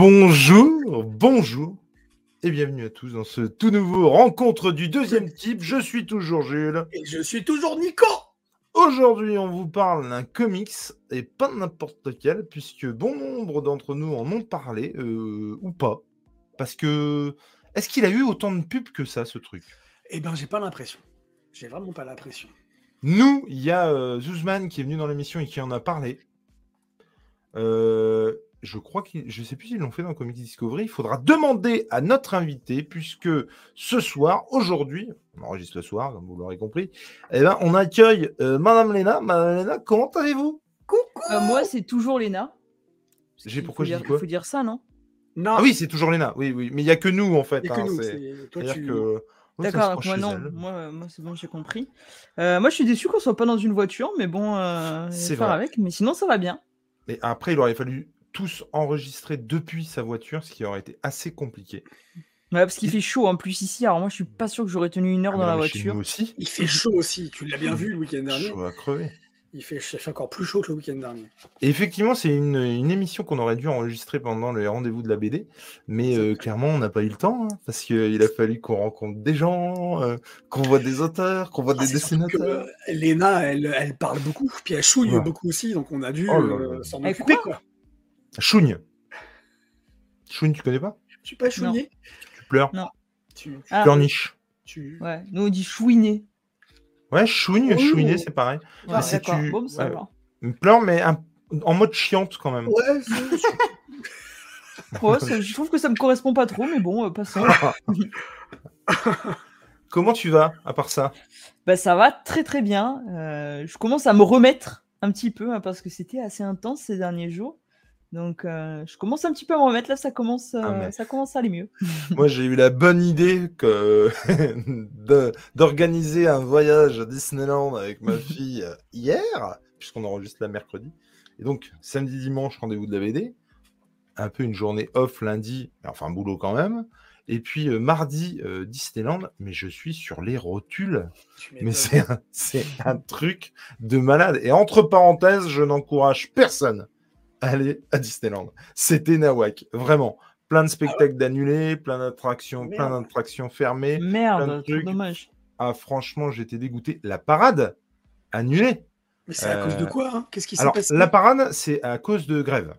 Bonjour, bonjour et bienvenue à tous dans ce tout nouveau rencontre du deuxième type. Je suis toujours Jules. Et je suis toujours Nico. Aujourd'hui, on vous parle d'un comics et pas n'importe lequel, puisque bon nombre d'entre nous en ont parlé euh, ou pas. Parce que est-ce qu'il a eu autant de pubs que ça, ce truc? Eh ben, j'ai pas l'impression. J'ai vraiment pas l'impression. Nous, il y a euh, Zuzman qui est venu dans l'émission et qui en a parlé. Euh, je crois qu'ils, je sais plus s'ils l'ont fait dans Comic Discovery. Il faudra demander à notre invité, puisque ce soir, aujourd'hui, on enregistre le soir, comme vous l'aurez compris, eh ben, on accueille euh, Madame Léna. Madame Léna, comment allez-vous? Coucou Euh, moi, c'est toujours Léna. J'ai pourquoi je dis dire- quoi? Il faut dire ça, non? Non, Ah oui, c'est toujours Léna. Oui, oui, mais il y a que nous en fait. que hein, C'est-à-dire tu... que. D'accord, donc moi non, elle. moi, euh, moi c'est bon, j'ai compris. Euh, moi je suis déçu qu'on soit pas dans une voiture, mais bon, euh, C'est faire vrai. avec, mais sinon ça va bien. Et après, il aurait fallu tous enregistrer depuis sa voiture, ce qui aurait été assez compliqué. Ouais, parce qu'il fait chaud en plus ici, alors moi je suis pas sûr que j'aurais tenu une heure Ah, dans la voiture. aussi. Il fait chaud aussi. Tu l'as bien vu le week-end dernier. Chaud à crever. Il fait, il fait encore plus chaud que le week-end dernier. Et effectivement, c'est une, une émission qu'on aurait dû enregistrer pendant les rendez-vous de la BD, mais euh, clairement, on n'a pas eu le temps, hein, parce qu'il a fallu qu'on rencontre des gens, euh, qu'on voit des auteurs, qu'on voit Ah, des que, dessinateurs. euh, Léna, elle, elle parle beaucoup, puis elle chouille Ouais. beaucoup aussi, donc on a dû Oh euh, s'en occuper. quoi Quoi. Chougne. Chougne, tu connais pas? Tu peux pas chouiner Tu pleures, Tu, Ah, pleurniche. tu... ouais, nous on dit chouiner. Ouais, chougne, Oh. chouiner, c'est pareil. Ouais, Mais c'est tu- bon, ça ouais. va. Pleure, mais un- en mode chiante quand même. Ouais, c'est- Ouais, ça- je trouve que ça me correspond pas trop, mais bon, euh, passons. Comment tu vas, à part ça? Bah ça va très très bien. Euh, je commence à me remettre un petit peu, hein, parce que c'était assez intense ces derniers jours. Donc euh, je commence un petit peu à me remettre, là ça commence, euh, Ah, mais- ça commence à aller mieux. Moi, j'ai eu la bonne idée que de- d'organiser un voyage à Disneyland avec ma fille euh, hier, puisqu'on enregistre la mercredi. Et donc, samedi, dimanche, rendez-vous de la BD. Un peu une journée off lundi, mais enfin boulot quand même. Et puis euh, mardi, euh, Disneyland, mais je suis sur les rotules. tu Mais c'est un, truc de malade. Et entre parenthèses, je n'encourage personne aller à Disneyland. C'était Nawak, vraiment. Plein de spectacles d'annulés, plein d'attractions, plein d'attractions fermées. plein de Merde, trop trucs. dommage. Ah, franchement, j'étais dégoûté. La parade, annulée. Mais c'est à cause de Euh, quoi hein? Qu'est-ce qui s'est Alors, passé? la parade, c'est à cause de grève.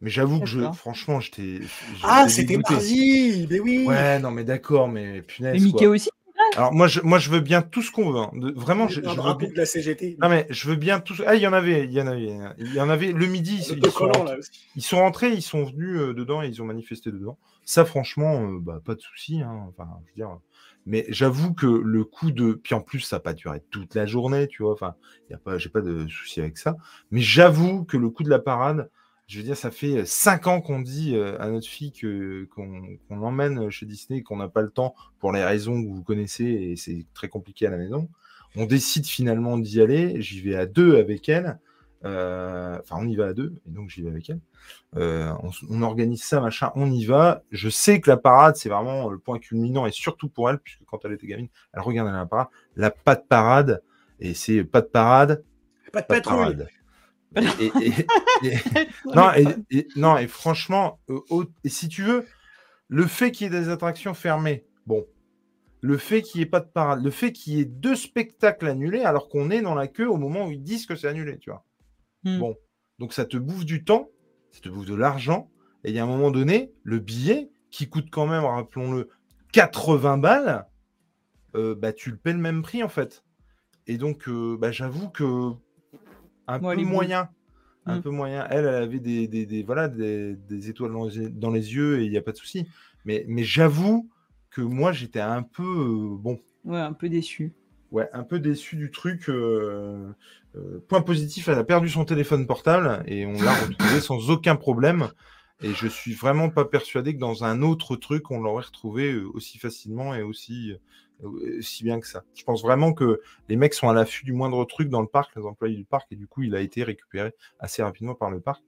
Mais j'avoue que je, franchement, j'étais. Ah, c'était mardi Mais oui Ouais, non, mais d'accord, mais punaise. Mais Mickey quoi. aussi? Alors, moi je, moi, je veux bien tout ce qu'on veut. hein. De- vraiment, je, je veux bien- de la CGT. Non mais je veux bien tout. Ah il y en avait, il y en avait, il y en avait. Le midi, ils, Le ils sont, collant, rentrés, ils sont rentrés, ils sont venus euh, dedans et ils ont manifesté dedans. Ça franchement, euh, bah, pas de souci. hein. Enfin, je veux dire. Mais j'avoue que le coup de, puis en plus ça n'a pas duré toute la journée, tu vois. Enfin, il y a pas, j'ai pas de souci avec ça. Mais j'avoue que le coup de la parade, je veux dire, ça fait cinq ans qu'on dit à notre fille que qu'on qu'on l'emmène chez Disney, et qu'on n'a pas le temps pour les raisons que vous connaissez et c'est très compliqué à la maison. On décide finalement d'y aller. J'y vais à deux avec elle. Euh, Enfin, on y va à deux, et donc j'y vais avec elle. Euh, on, organise ça, machin, on y va. Je sais que la parade, c'est vraiment le point culminant, et surtout pour elle, puisque quand elle était gamine, elle regardait la parade. La pas de parade, et c'est pas de parade, Pas de pas de patrouille parade. Et- et- et- non, et, et- non, et franchement, euh, au- et si tu veux, le fait qu'il y ait des attractions fermées, bon, le fait qu'il n'y ait pas de parade, le fait qu'il y ait deux spectacles annulés alors qu'on est dans la queue au moment où ils disent que c'est annulé, tu vois. Hmm. Bon, donc ça te bouffe du temps, ça te bouffe de l'argent, et il y a un moment donné, le billet, qui coûte quand même, rappelons-le, 80 balles, euh, bah, tu le paies le même prix en fait. Et donc, euh, bah, j'avoue que un Ouais, peu moyen. Un Mm. peu moyen. Elle, elle avait des, des, des- voilà, des, des étoiles dans les, dans les yeux et il n'y a pas de souci. Mais, mais j'avoue que moi, j'étais un peu, euh, bon, Ouais, un peu déçu. ouais, un peu déçu du truc. euh, euh, point positif, elle a perdu son téléphone portable et on l'a retrouvé sans aucun problème. Et je suis vraiment pas persuadé que dans un autre truc, on l'aurait retrouvé aussi facilement et aussi, euh, aussi bien que ça. Je pense vraiment que les mecs sont à l'affût du moindre truc dans le parc, les employés du parc, et du coup, il a été récupéré assez rapidement par le parc.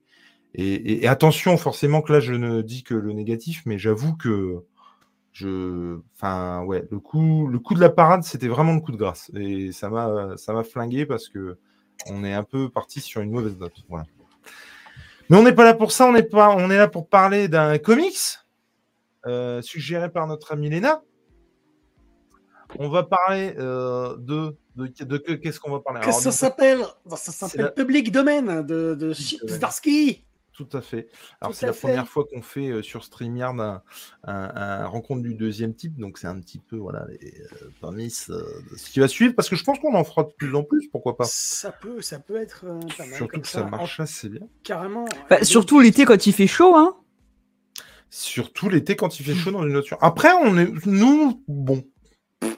Et attention, forcément que là, je ne dis que le négatif, mais j'avoue que je, enfin, ouais, le coup, le coup de la parade, c'était vraiment le coup de grâce, et ça m'a, ça m'a flingué parce que on est un peu parti sur une mauvaise note. Voilà. Mais on n'est pas là pour ça, on est, pas, on est là pour parler d'un comics euh, suggéré par notre amie Léna. On va parler euh, de, de, de, que- qu'est-ce qu'on va parler? Que ça s'appelle Ça s'appelle la- Public Domain de, de. Zdarsky. Tout à fait. Alors, c'est la fait. première fois qu'on fait euh, sur StreamYard un, un- un rencontre du deuxième type. Donc, c'est un petit peu voilà, les euh, euh, ce qui va suivre. Parce que je pense qu'on en fera de plus en plus. Pourquoi pas Ça peut, ça peut être euh, pas mal. Surtout comme que ça marche assez bien. carrément. Bah, surtout l'été quand il fait chaud, hein. Surtout l'été quand il fait chaud dans une voiture. Après, on est, nous, bon,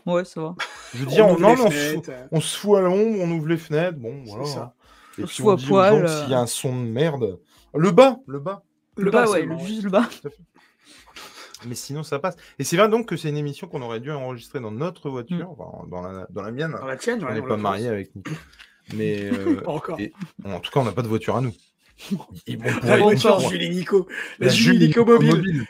Ouais, ça va. je veux dire, on, non, on, se fout, fenêtres, euh, on se fout à l'ombre, on ouvre les fenêtres. Bon, C'est voilà. ça. Et On puis se fout on à dit aux poil, gens euh. s'il y a un son de merde. Le bas, le bas. Le bas, ouais, le- juste le bas. Mais sinon, ça passe. Et c'est vrai donc que c'est une émission qu'on aurait dû enregistrer dans notre voiture, enfin, dans, la, dans la mienne. Dans la tienne, on n'est pas marié avec Nico. Mais euh, Pas encore. et- bon, en tout cas, on n'a pas de voiture à nous. Bon, pour La et Nico. La, la Nico mobile. mobile.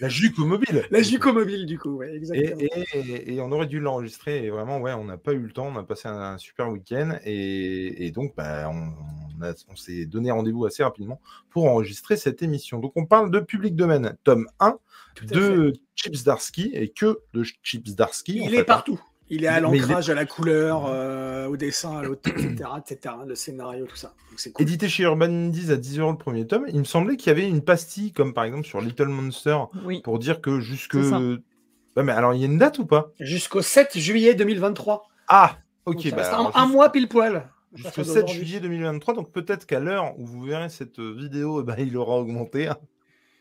la Juco mobile. La Juco mobile, du coup, ouais, Et, exactement. et- et- et on aurait dû l'enregistrer. Et vraiment, ouais, on n'a pas eu le temps. On a passé un, un super week-end. Et, et donc, bah, on, on a- on s'est donné rendez-vous assez rapidement pour enregistrer cette émission. Donc, on parle de Public Domain, tome 1 Tout à de Chips Darsky et que de Chips Darsky. Il fait, est hein. Il est à l'ancrage, à la couleur, euh, au dessin, à l'auteur, etc., etc., le scénario, tout ça. Donc cool. Édité chez Urban Indies à 10 euros le premier tome. Il me semblait qu'il y avait une pastille, comme par exemple sur Little Monster, Oui. pour dire que jusque. Ouais, mais alors, il y a une date ou pas? Jusqu'au 7 juillet 2023. Ah Donc, Ok, ça bah, reste alors, un, juste- mois pile poil. Jusqu'au partir 7 d'aujourd'hui. juillet 2023, donc peut-être qu'à l'heure où vous verrez cette vidéo, eh ben, il aura augmenté. hein.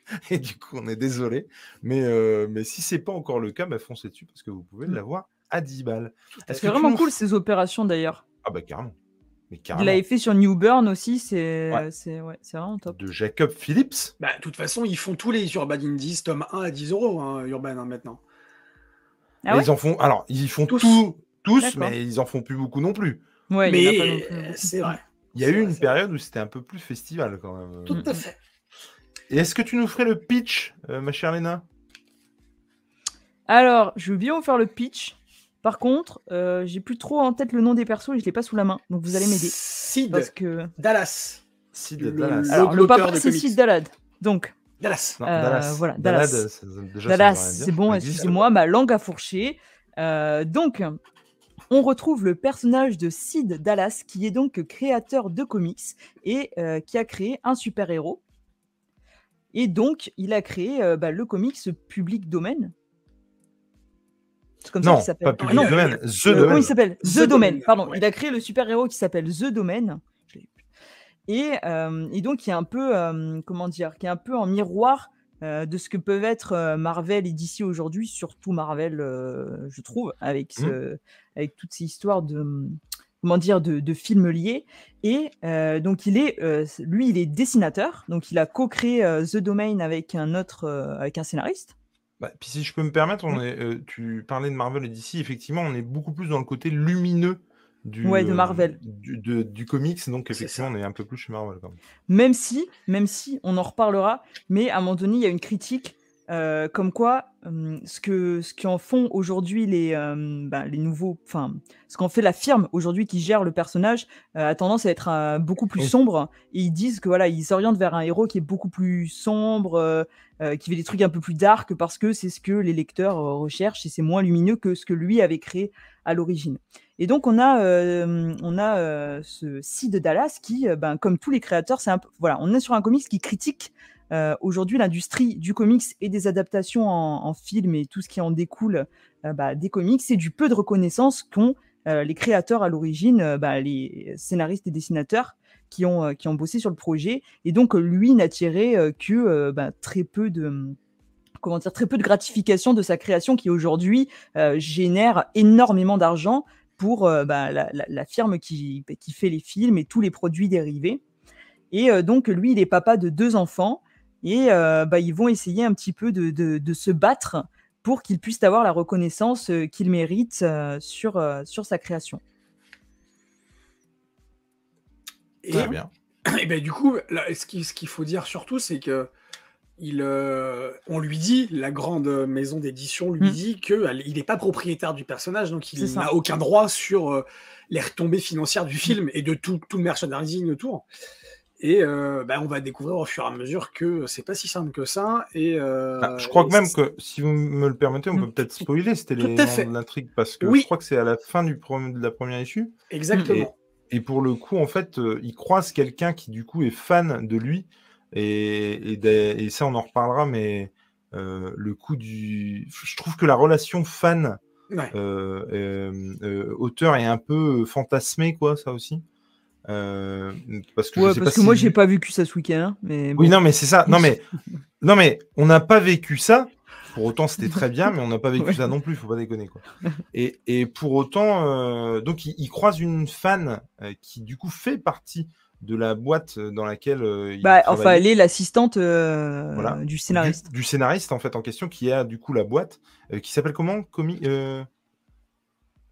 Et du coup, on est désolé. Mais, euh, mais si c'est pas encore le cas, bah, foncez dessus parce que vous pouvez Mm. l'avoir à 10 balles. Est-ce C'est que vraiment nous cool ces opérations d'ailleurs. Ah bah carrément. Mais Il carrément. l'avait fait sur New Burn aussi, c'est Ouais. c'est ouais, c'est vraiment top. De Jacob Phillips. Bah, de toute façon, ils font tous les Urban Indies, tome 1 à 10 euros, hein, Urban, hein, maintenant. Ah ouais ils en font. Alors, ils font Tous. tous, tous, mais ils en font plus beaucoup non plus. Ouais, il Mais c'est vrai. Il y a eu une vrai. période où c'était un peu plus festival quand même. Tout Mm. à fait. Et est-ce que tu nous ferais le pitch, euh, ma chère Léna? Alors, je veux bien vous faire le pitch. Par contre, euh, j'ai plus trop en tête le nom des persos et je l'ai pas sous la main. Donc vous allez m'aider. Sid Parce que. Dallas. Sid Le- Dallas. le- Alors, le papa, c'est. Sid Dalad. Donc, Dallas. Non, Euh, Dallas. voilà, Dallas, Dallas. c'est bon, excusez-moi, ma langue a fourché. Euh, donc, on retrouve le personnage de Sid Dallas, qui est donc créateur de comics et euh, qui a créé un super-héros. Et donc, il a créé euh, bah, le comics Public Domain. C'est comme ça Non, qu'il s'appelle. pas Ah, Public non, Domain, The euh, Domain. il s'appelle The The, Domain, Domain, pardon. ouais. Il a créé le super-héros qui s'appelle The Domain. Et, euh, et donc, qui est un peu, euh, comment dire, qui est un peu en miroir euh, de ce que peuvent être euh, Marvel et DC aujourd'hui, surtout Marvel, euh, je trouve, avec, ce- avec toutes ces histoires de, comment dire, de, de films liés. Et euh, donc, il est, euh, lui, il est dessinateur. Donc, il a co-créé euh, The Domain avec un autre, euh, avec un scénariste. Bah, puis si je peux me permettre, on est, euh, tu parlais de Marvel et d'ici, effectivement, on est beaucoup plus dans le côté lumineux du, Ouais, de euh, Marvel. du, de- du comics, donc effectivement, on est un peu plus chez Marvel quand même. Même si, même si, on en reparlera, mais à un moment donné, il y a une critique euh, comme quoi hum, ce que ce qu'en font aujourd'hui les hum, ben, les nouveaux, enfin ce qu'en fait la firme aujourd'hui qui gère le personnage euh, a tendance à être euh, beaucoup plus sombre et ils disent que voilà ils s'orientent vers un héros qui est beaucoup plus sombre, qui fait des trucs un peu plus dark parce que c'est ce que les lecteurs recherchent et c'est moins lumineux que ce que lui avait créé à l'origine. Et donc on a on a ce Sid de Dallas qui, ben, comme tous les créateurs, c'est un peu, voilà, on est sur un comics qui critique euh, aujourd'hui l'industrie du comics et des adaptations en, film et tout ce qui en découle euh, bah, des comics et du peu de reconnaissance qu'ont euh, les créateurs à l'origine, bah, les scénaristes et dessinateurs qui ont, qui ont bossé sur le projet. Et donc lui n'a tiré euh, que bah, très peu de comment dire, très peu de gratification de sa création qui aujourd'hui génère énormément d'argent pour la, firme qui, qui fait les films et tous les produits dérivés. Et donc, lui, il est papa de deux enfants et euh, bah, ils vont essayer un petit peu de, de- de se battre pour qu'il puisse avoir la reconnaissance euh, qu'il mérite euh, sur, sur sa création. Et, Très bien. et ben, du coup, là, ce qu'il ce qu'il faut dire surtout, c'est que il, euh, on lui dit, la grande maison d'édition lui Mm. dit qu'il n'est pas propriétaire du personnage, donc il n'a aucun droit sur euh, les retombées financières du film et de tout, tout le merchandising autour. Et bah, on va découvrir au fur et à mesure que c'est pas si simple que ça. Et, ah, je crois que même que, si vous me le permettez, on peut mmh. peut-être spoiler c'était les de l'intrigue, parce que je crois que c'est à la fin du de la première issue. Exactement. Et, pour le coup, en fait, il croise quelqu'un qui, du coup, est fan de lui. Et, et, ça, on en reparlera, mais le coup du. Je trouve que la relation fan. auteur est un peu fantasmée, quoi, ça aussi. Euh, parce que, parce que moi, j'ai pas vécu ça ce week-end. Mais Oui, non, mais c'est ça. Non, mais, non, mais on n'a pas vécu ça. Pour autant, c'était très bien, mais on n'a pas vécu ça non plus. Faut pas déconner, quoi. Et, et pour autant, euh, donc, il, croise une fan euh, qui, du coup, fait partie de la boîte dans laquelle il bah, enfin elle est l'assistante du scénariste du, scénariste en fait en question qui a du coup la boîte qui s'appelle comment? Comi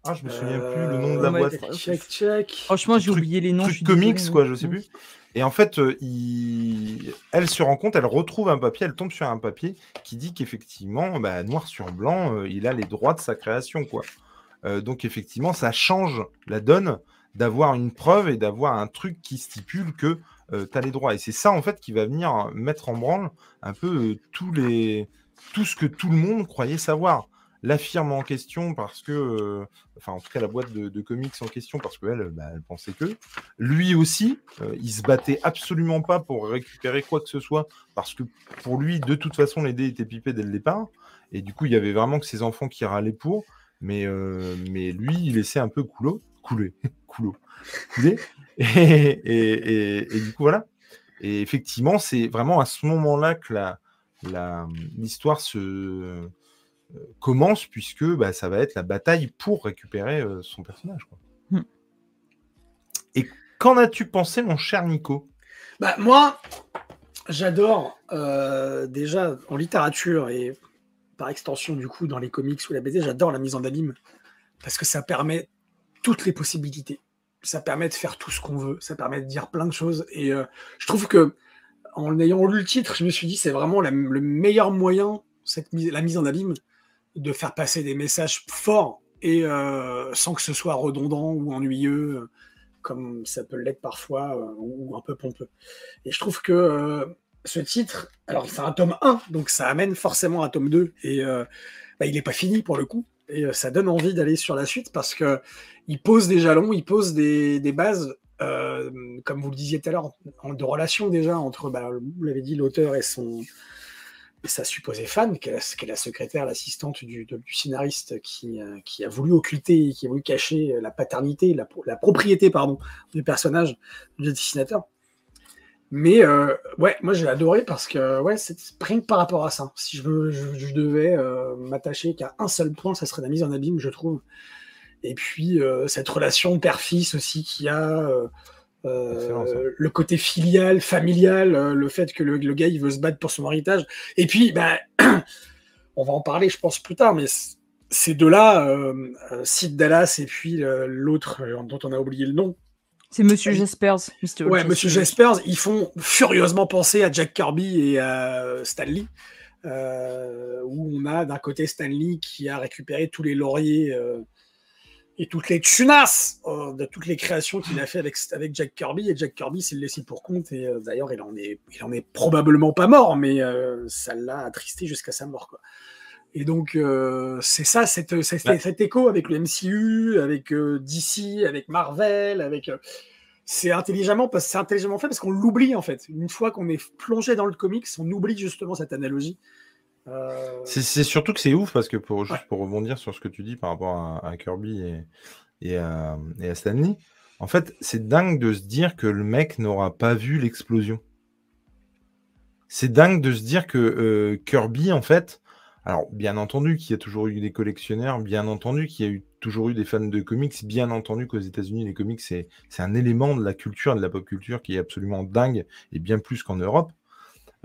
ah, je me souviens plus le nom de la boîte. Check, check. Franchement, j'ai oublié les noms. Truc comics, quoi, je sais plus. Et en fait, euh, il... elle se rend compte, elle retrouve un papier, elle tombe sur un papier qui dit qu'effectivement, bah, noir sur blanc, euh, il a les droits de sa création, quoi. Euh, donc effectivement, ça change la donne d'avoir une preuve et d'avoir un truc qui stipule que tu as les droits. Et c'est ça, en fait, qui va venir mettre en branle un peu tous les... tout ce que tout le monde croyait savoir la firme en question parce que, euh, enfin en tout cas la boîte de, comics en question parce qu'elle, bah, elle pensait que. Lui aussi, euh, il se battait absolument pas pour récupérer quoi que ce soit parce que pour lui, de toute façon, les dés étaient pipés dès le départ. Et du coup, il y avait vraiment que ses enfants qui râlaient pour. Mais, euh, mais lui, il laissait un peu couler, couler, couler, couler. Et, du coup, voilà. Et effectivement, c'est vraiment à ce moment-là que la, l'histoire se, commence, puisque bah, ça va être la bataille pour récupérer euh, son personnage. Hmm. Et qu'en as-tu pensé, mon cher Nico? Bah, Moi, j'adore euh, déjà en littérature et par extension, du coup, dans les comics ou la BD, j'adore la mise en abîme parce que ça permet toutes les possibilités. Ça permet de faire tout ce qu'on veut, ça permet de dire plein de choses. Et euh, je trouve que en ayant lu le titre, je me suis dit c'est vraiment le meilleur moyen, cette la mise en abîme, de faire passer des messages forts et euh, sans que ce soit redondant ou ennuyeux, comme ça peut l'être parfois, euh, ou un peu pompeux. Et je trouve que euh, ce titre, alors c'est un tome 1, donc ça amène forcément un tome 2, et bah, il n'est pas fini pour le coup, et ça donne envie d'aller sur la suite parce que il pose des jalons, il pose des, bases. comme vous le disiez tout à l'heure, de relation déjà entre, bah, vous l'avez dit, l'auteur et son, sa supposée fan, qui est la, secrétaire, l'assistante du, scénariste, qui, euh, qui, a voulu occulter, qui a voulu cacher la paternité, la, la propriété pardon, du personnage du dessinateur. Mais euh, ouais, moi j'ai adoré parce que ouais, c'est rien par rapport à ça. Si je, devais euh, m'attacher qu'à un seul point, ça serait la mise en abîme, je trouve. Et puis cette relation père-fils aussi qui a euh, le côté filial, familial, euh, le fait que le, gars il veut se battre pour son héritage. Et puis, ben, on va en parler, je pense, plus tard, mais ces deux-là, euh, Sid Dallas et puis l'autre dont on a oublié le nom. C'est Monsieur Jaspers. Ouais, Monsieur Jaspers, ils font furieusement penser à Jack Kirby et à Stanley. où on a d'un côté Stanley qui a récupéré tous les lauriers et toutes les tunas euh, de toutes les créations qu'il a fait avec, avec Jack Kirby. Et Jack Kirby s'est laissé pour compte. Et euh, d'ailleurs, il, en est, il en est probablement pas mort, mais euh, ça l'a attristé jusqu'à sa mort. Quoi. Et donc, c'est ça, cette, cet écho avec le MCU, avec DC, avec Marvel, avec. c'est intelligemment, c'est intelligemment fait parce qu'on l'oublie en fait. Une fois qu'on est plongé dans le comics, on oublie justement cette analogie. Euh, c'est surtout que c'est ouf parce que pour, juste pour rebondir sur ce que tu dis par rapport à, Kirby et, et, à, Stanley, en fait, c'est dingue de se dire que le mec n'aura pas vu l'explosion. C'est dingue de se dire que euh, Kirby, en fait, alors bien entendu qu'il y a toujours eu des collectionneurs, bien entendu qu'il y a eu, toujours eu des fans de comics, bien entendu qu'aux États-Unis, les comics, c'est un élément de la culture, de la pop culture qui est absolument dingue et bien plus qu'en Europe.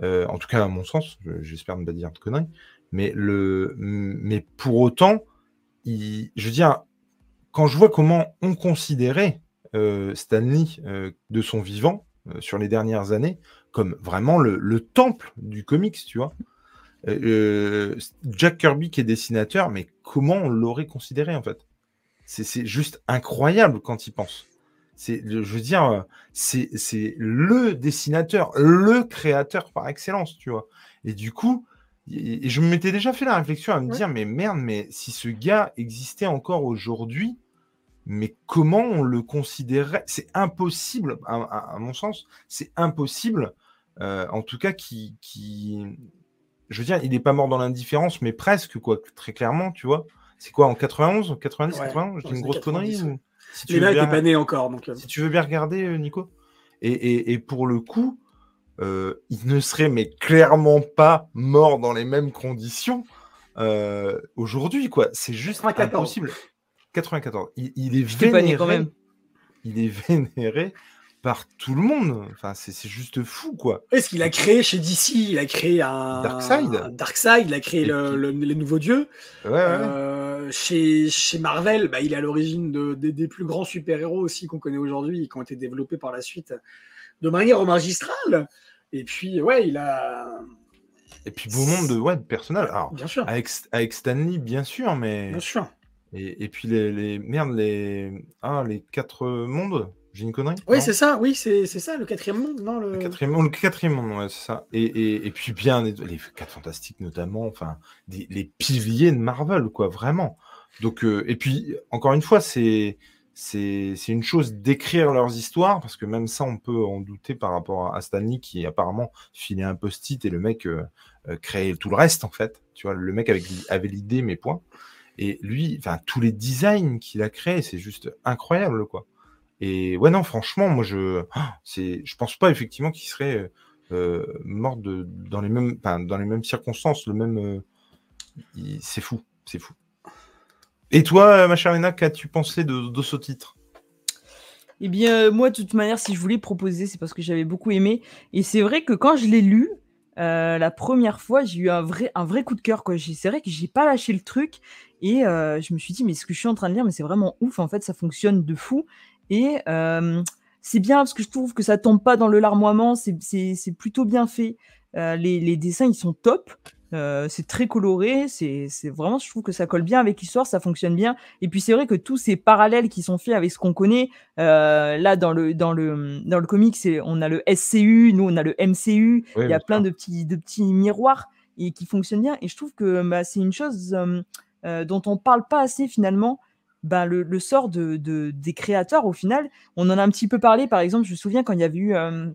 Euh, en tout cas à mon sens, j'espère ne pas dire de conneries, mais, le, mais pour autant, je veux dire, quand je vois comment on considérait euh, Stanley euh, de son vivant sur les dernières années comme vraiment le, temple du comics, tu vois. Jack Kirby qui est dessinateur, mais comment on l'aurait considéré en fait? C'est juste incroyable quand il pense. C'est, je veux dire, c'est, c'est le dessinateur, le créateur par excellence, tu vois. Et du coup, et je m'étais déjà fait la réflexion à me dire, mais merde, mais si ce gars existait encore aujourd'hui, mais comment on le considérerait? C'est impossible, à, mon sens, c'est impossible, euh, en tout cas, qui, qui, je veux dire, il n'est pas mort dans l'indifférence, mais presque, quoi, très clairement, tu vois. C'est quoi, en 91, 90, 91 J'ai une grosse connerie ou... si tu Les pas né encore. Donc... Euh. Si tu veux bien regarder, euh, Nico. Et, et, pour le coup, il ne serait mais clairement pas mort dans les mêmes conditions aujourd'hui, quoi. C'est juste impossible. 94. Il, est vénéré. Quand même. Il est vénéré par tout le monde. Enfin, c'est juste fou, quoi. Est-ce qu'il a créé chez DC Il a créé un Darkseid. Darkseid. Il a créé le, les nouveaux dieux. Ouais, euh, chez, chez Marvel, bah, il est à l'origine de, des plus grands super-héros aussi qu'on connaît aujourd'hui, qui ont été développés par la suite de manière magistrale. Et puis, ouais, il a. Et puis, beau monde de, ouais, de personnages. Alors, bien sûr. Avec, avec Stanley, bien sûr, mais. Bien sûr. Et, et puis les, les, Merde, les. Ah, les quatre mondes J'ai une connerie Oui, c'est ça, oui, c'est ça, le quatrième monde, non le... quatrième monde, le quatrième monde, ouais, c'est ça. Et, et, et, puis bien, les, quatre fantastiques notamment, enfin, les piliers de Marvel, quoi, vraiment. Donc, euh, et puis, encore une fois, c'est. C'est une chose d'écrire leurs histoires, parce que même ça, on peut en douter par rapport à Stanley qui apparemment filait un post-it et le mec euh, euh, créait tout le reste, en fait. Tu vois, le mec avait, avait l'idée, mais point. Et lui, enfin, tous les designs qu'il a créés, c'est juste incroyable, quoi. Et ouais, non, franchement, moi, je, ah, c'est, pense pas effectivement qu'il serait euh, mort dans les mêmes, dans les mêmes circonstances, le même. Euh, c'est fou, c'est fou. Et toi, ma chère Léna, qu'as-tu pensé de, ce titre? Eh bien, moi, de toute manière, si je voulais proposer, c'est parce que j'avais beaucoup aimé. Et c'est vrai que quand je l'ai lu, euh, la première fois, j'ai eu un vrai, un vrai coup de cœur. C'est vrai que j'ai pas lâché le truc. Et euh, je me suis dit, mais ce que je suis en train de lire, mais c'est vraiment ouf, en fait, ça fonctionne de fou. Et euh, c'est bien parce que je trouve que ça tombe pas dans le larmoiement, c'est plutôt bien fait. Euh, les, les, dessins, ils sont top. c'est très coloré, c'est vraiment, je trouve que ça colle bien avec l'histoire, ça fonctionne bien. Et puis c'est vrai que tous ces parallèles qui sont faits avec ce qu'on connaît, là dans le dans le dans le comic, on a le SCU, nous on a le MCU, il y a plein de petits de petits miroirs et qui fonctionnent bien. Et je trouve que bah, c'est une chose euh, dont on parle pas assez finalement, ben, le, sort de, des créateurs au final. On en a un petit peu parlé, par exemple, je me souviens quand il y avait eu, euh,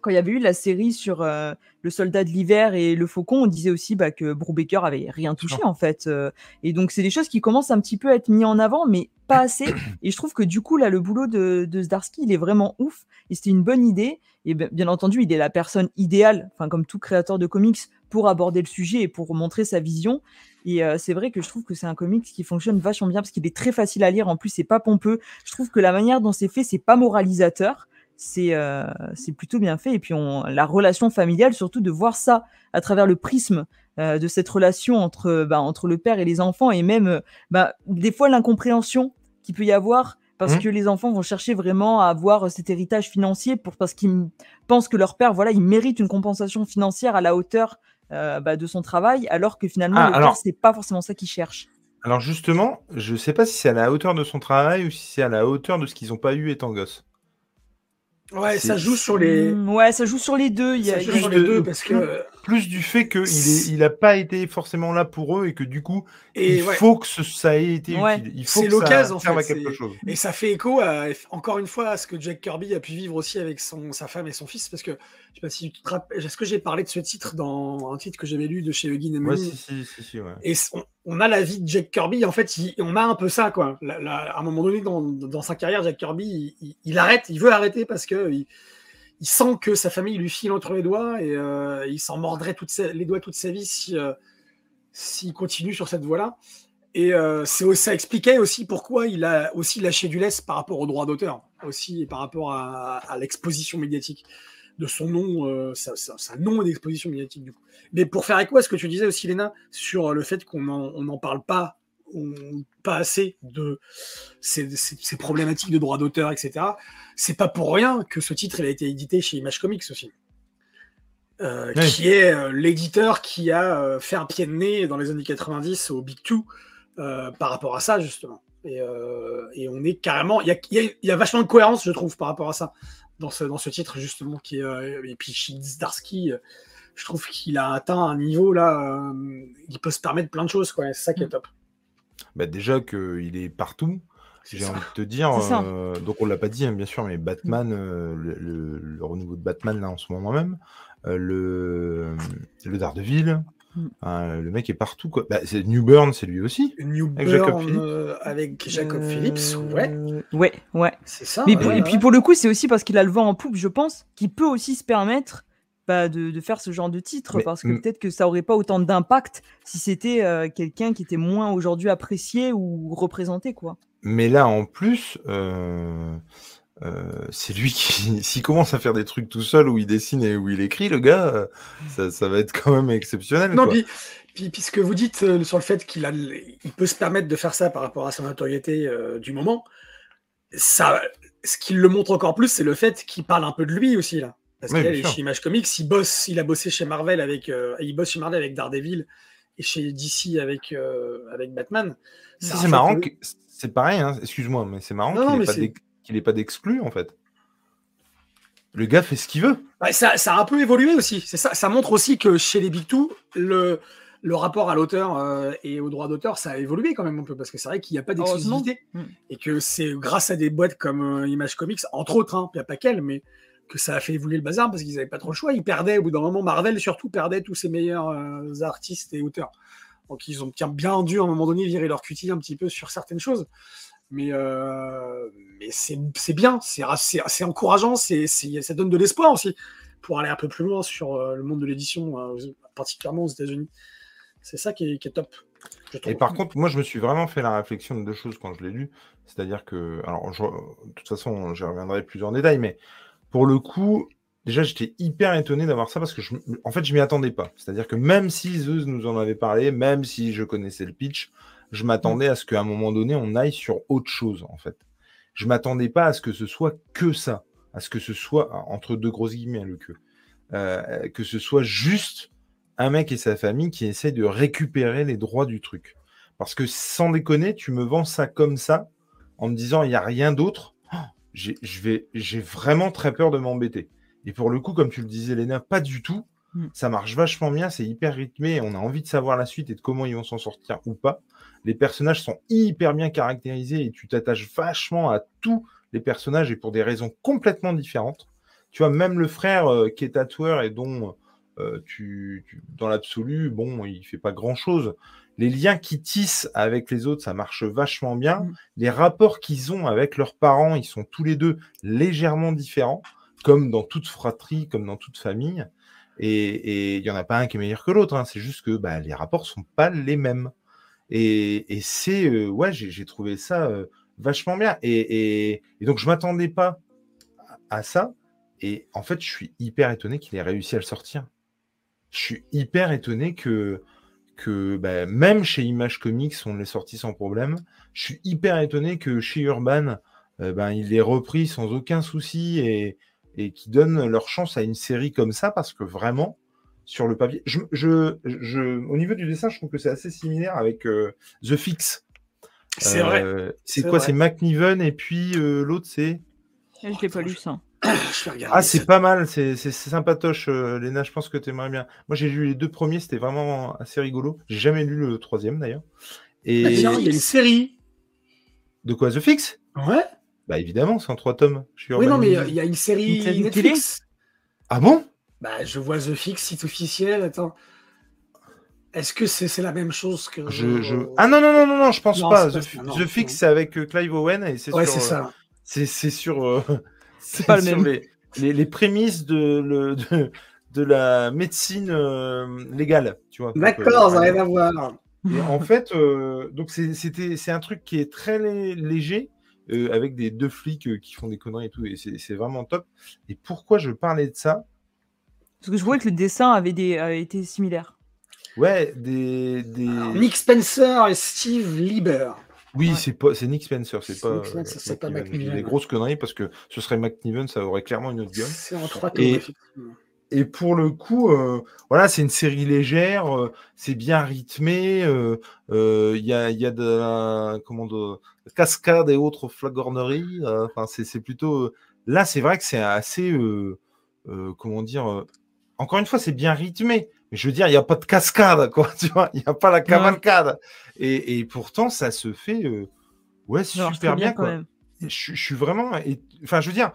quand il y avait eu la série sur euh, le soldat de l'hiver et le faucon, on disait aussi bah, que Brubaker avait rien touché en fait. et donc c'est des choses qui commencent un petit peu à être mis en avant, mais pas assez. Et je trouve que du coup là, le boulot de, de Zdarsky, il est vraiment ouf. Et c'était une bonne idée. Et bien entendu, il est la personne idéale, enfin comme tout créateur de comics, pour aborder le sujet et pour montrer sa vision. Et euh, c'est vrai que je trouve que c'est un comics qui fonctionne vachement bien parce qu'il est très facile à lire. En plus, c'est pas pompeux. Je trouve que la manière dont c'est fait, c'est pas moralisateur. C'est euh, plutôt bien fait. Et puis, on, la relation familiale, surtout de voir ça à travers le prisme euh, de cette relation entre, bah, entre le père et les enfants et même bah, des fois l'incompréhension qu'il peut y avoir parce mmh. que les enfants vont chercher vraiment à avoir cet héritage financier pour, parce qu'ils pensent que leur père, voilà, il mérite une compensation financière à la hauteur euh, bah, de son travail, alors que finalement, ah, le c'est pas forcément ça qu'il cherche. Alors justement, je sais pas si c'est à la hauteur de son travail ou si c'est à la hauteur de ce qu'ils n'ont pas eu étant gosses. Ouais, ça joue sur les. Mmh, ouais, ça joue sur les deux. Il y a, sur les deux parce que plus du fait qu'il n'a pas été forcément là pour eux et que du coup, il faut que ça ait été utile. Il faut que ça serve à quelque chose. Et ça fait écho, à, encore une fois, à ce que Jack Kirby a pu vivre aussi avec son, sa femme et son fils. Parce que, je sais pas si tu te rappelles, est-ce que j'ai parlé de ce titre dans un titre que j'avais lu de chez Huggin et ouais, si, si, si, Et on, a la vie de Jack Kirby, en fait, on a un peu ça, quoi. à un moment donné, dans, sa carrière, Jack Kirby, il, arrête, il veut arrêter parce que il sent que sa famille lui file entre les doigts et euh, il s'en mordrait toutes les doigts toute sa vie si euh, s'il continue sur cette voie-là. Et euh, ça expliquait aussi pourquoi il a aussi lâché du lest par rapport au droit d'auteur, aussi et par rapport à, l'exposition médiatique de son nom, sa, nom d'exposition médiatique du coup. Mais pour faire écho à ce que tu disais aussi, Léna, sur le fait qu'on n'en parle pas pas assez de ces, problématiques de droit d'auteur, etc. C'est pas pour rien que ce titre il a été édité chez Image Comics aussi. Euh, qui est euh, l'éditeur qui a euh, fait un pied de nez dans les années 90 au Big Two par rapport à ça, justement. Et, et on est carrément. Il y a, y a- y a vachement de cohérence, je trouve, par rapport à ça, dans ce, dans ce titre, justement. Qui est, et puis, Zdarsky, euh, je trouve qu'il a atteint un niveau là. il peut se permettre plein de choses, quoi. C'est ça qui est Mm. top. Bah, déjà qu'il est partout. J'ai envie de te dire, euh, donc on l'a pas dit hein, bien sûr, mais Batman, euh, le, le- le renouveau de Batman là en ce moment même, euh, le, le Daredevil, Mm. hein, le mec est partout quoi. Bah, c'est New Burn, c'est lui aussi. New Avec Jacob Burn Phillips. euh, avec Jacob Euh, Phillips, ouais, Ouais, ouais. c'est ça. Mais ouais, pour- ouais, et puis pour le coup, c'est aussi parce qu'il a le vent en poupe, je pense, qu'il peut aussi se permettre bah, de, de faire ce genre de titre, Mais- parce que peut-être que ça aurait pas autant d'impact si c'était euh, quelqu'un qui était moins aujourd'hui apprécié ou représenté, quoi. Mais là en plus, euh, euh, c'est lui qui, s'il commence à faire des trucs tout seul où il dessine et où il écrit, le gars, euh, ça, ça va être quand même exceptionnel. Non, quoi. puis, puis, puis ce que vous dites euh, sur le fait qu'il a, il peut se permettre de faire ça par rapport à sa notoriété euh, du moment, ça, ce qui le montre encore plus, c'est le fait qu'il parle un peu de lui aussi là. Parce Oui, qu'il est chez Image Comics, il bosse, il a bossé chez Marvel avec, euh, il bosse chez Marvel avec Daredevil et chez DC avec avec avec Batman. C'est marrant, que- c'est pareil, hein, excuse-moi, mais c'est marrant qu'il n'ait pas c'est- d'ex- qu'il ait pas d'exclus en fait. Le gars fait ce qu'il veut. Ouais, ça, ça a un peu évolué aussi. C'est ça, ça montre aussi que chez les Big Two, le, le rapport à l'auteur euh, et au droit d'auteur, ça a évolué quand même un peu parce que c'est vrai qu'il n'y a pas d'exclusivité Mm. et que c'est grâce à des boîtes comme euh, Image Comics, entre autres, hein, il n'y a pas qu'elle, mais que ça a fait évoluer le bazar parce qu'ils n'avaient pas trop le choix. Ils perdaient au bout d'un moment, Marvel surtout perdait tous ses meilleurs euh, artistes et auteurs. Donc ils ont bien, dû à un moment donné virer leur cutie un petit peu sur certaines choses. Mais, euh, mais c'est bien, c'est encourageant, c'est c'est- ça donne de l'espoir aussi pour aller un peu plus loin sur euh, le monde de l'édition, particulièrement aux États-Unis. C'est ça qui est, qui est top. Et par contre, moi, je me suis vraiment fait la réflexion de deux choses quand je l'ai lu. C'est-à-dire que, alors, de toute façon, je reviendrai plus en détail, mais pour le coup, déjà, j'étais hyper étonné d'avoir ça parce que, je, en fait, je m'y attendais pas. C'est-à-dire que même si Zeus nous en avait parlé, même si je connaissais le pitch, je m'attendais à ce qu'à un moment donné, on aille sur autre chose, en fait. Je m'attendais pas à ce que ce soit que ça, à ce que ce soit, entre deux grosses guillemets, le que, euh, que ce soit juste un mec et sa famille qui essayent de récupérer les droits du truc. Parce que sans déconner, tu me vends ça comme ça, en me disant il n'y a rien d'autre, j'ai vraiment très peur de m'embêter. Et pour le coup, comme tu le disais, Léna, pas du tout. Mm. Ça marche vachement bien, c'est hyper rythmé, on a envie de savoir la suite et de comment ils vont s'en sortir ou pas. Les personnages sont hyper bien caractérisés et tu t'attaches vachement à tous les personnages et pour des raisons complètement différentes. Tu vois, même le frère euh, qui est tatoueur et dont euh, tu, tu- dans l'absolu, bon, il fait pas grand chose. Les liens qu'ils tissent avec les autres, ça marche vachement bien. Mm. Les rapports qu'ils ont avec leurs parents, ils sont tous les deux légèrement différents, comme dans toute fratrie, comme dans toute famille. Et et il y en a pas un qui est meilleur que l'autre. hein. C'est juste que bah, les rapports sont pas les mêmes. Et, et c'est euh, ouais, j'ai j'ai trouvé ça euh, vachement bien. Et, et- et donc je m'attendais pas à ça. Et en fait, je suis hyper étonné qu'il ait réussi à le sortir. Je suis hyper étonné que, que bah, même chez Image Comics, on l'ait sorti sans problème. Je suis hyper étonné que chez Urban, euh, ben, il l'ait repris sans aucun souci et, et qui donne leur chance à une série comme ça parce que vraiment, sur le papier, je, je, je- au niveau du dessin, je trouve que c'est assez similaire avec euh, The Fix. C'est vrai. Euh, C'est C'est quoi? C'est McNiven et puis euh, l'autre, c'est? Je l'ai pas lu ça. Je vais regarder Ah, c'est pas mal, c'est sympatoche, euh, Léna, je pense que tu aimerais bien. Moi, j'ai lu les deux premiers, c'était vraiment assez rigolo. J'ai jamais lu le troisième, d'ailleurs. Et Ah, tiens, il y a une série. de quoi, The Fix? Ouais. Bah, évidemment, c'est en trois tomes. Je suis Oui, non, mais urbanisé. il y a une série, de Netflix. Ah bon? Bah, je vois The Fix, site officiel. Attends. Est-ce que c'est c'est la même chose que. je, je... Ah non, non, non, non, non, je pense Non, pas. The, pas Fix, c'est avec euh, Clive Owen et c'est Ouais, sur, c'est euh, ça. c'est c'est sur, euh, c'est pas le même. les, les, les prémices de, le, de, de la médecine euh, légale, tu vois. Euh, D'accord, ça rien à voir. Et en fait, euh, donc c'est- c'était c'est un truc qui est très lé- léger euh, avec des deux flics euh, qui font des conneries et tout, et c'est vraiment top. Et pourquoi je parlais de ça? Parce que je voyais que le dessin avait, des, avait été similaire. Ouais, des, des... Nick Spencer et Steve Lieber. Oui, ouais. c'est pas c'est Nick Spencer, c'est C'est pas. Nick Spencer, euh, c'est pas McNiven. Des grosses conneries parce que ce serait McNiven, ça aurait clairement une autre gueule. C'est en trois Et- tomes, effectivement. et pour le coup, euh, voilà, c'est une série légère, euh, c'est bien rythmé, euh, il y, a, y, a, de la comment de, cascade et autres flagorneries. Enfin, c'est plutôt. Là, c'est vrai que c'est assez. comment dire Encore une fois, c'est bien rythmé. Mais je veux dire, il n'y a pas de cascade, quoi. Tu vois, il n'y a pas la cavalcade. Et, et, pourtant, ça se fait. ouais, super bien, quoi. Je, je, suis vraiment. Enfin, je veux dire,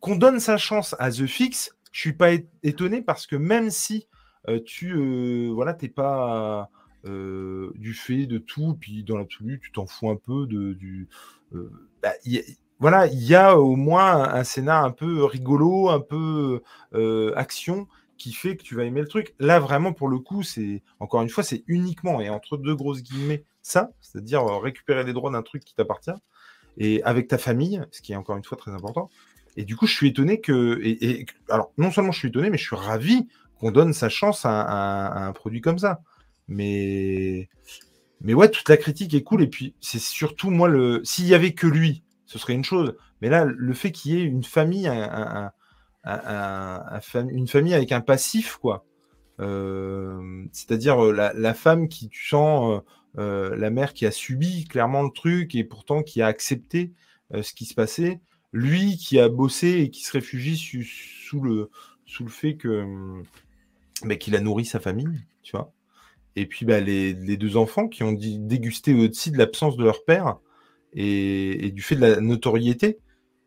qu'on donne sa chance à The Fix je suis pas étonné parce que même si euh, tu euh, voilà, t'es pas euh, du fait de tout, puis dans l'absolu, tu t'en fous un peu de du. Bah, voilà, il y a au moins un, scénar un peu rigolo, un peu action qui fait que tu vas aimer le truc. Là, vraiment, pour le coup, c'est encore une fois, c'est uniquement et entre deux grosses guillemets ça, c'est-à-dire récupérer les droits d'un truc qui t'appartient et avec ta famille, ce qui est encore une fois très important. Et du coup, je suis étonné que. Et, alors, non seulement je suis étonné, mais je suis ravi qu'on donne sa chance à, un produit comme ça. Mais. Mais ouais, toute la critique est cool. Et puis, c'est surtout, moi, le. S'il y avait que lui, ce serait une chose. Mais là, le fait qu'il y ait une famille, un, une famille avec un passif, quoi. Euh, c'est-à-dire euh, la, femme qui, tu sens, euh, la mère qui a subi clairement le truc et pourtant qui a accepté ce qui se passait lui qui a bossé et qui se réfugie sous, le, sous le fait que bah, qu'il a nourri sa famille, tu vois. Et puis bah, les, deux enfants qui ont dégusté aussi de l'absence de leur père et, du fait de la notoriété.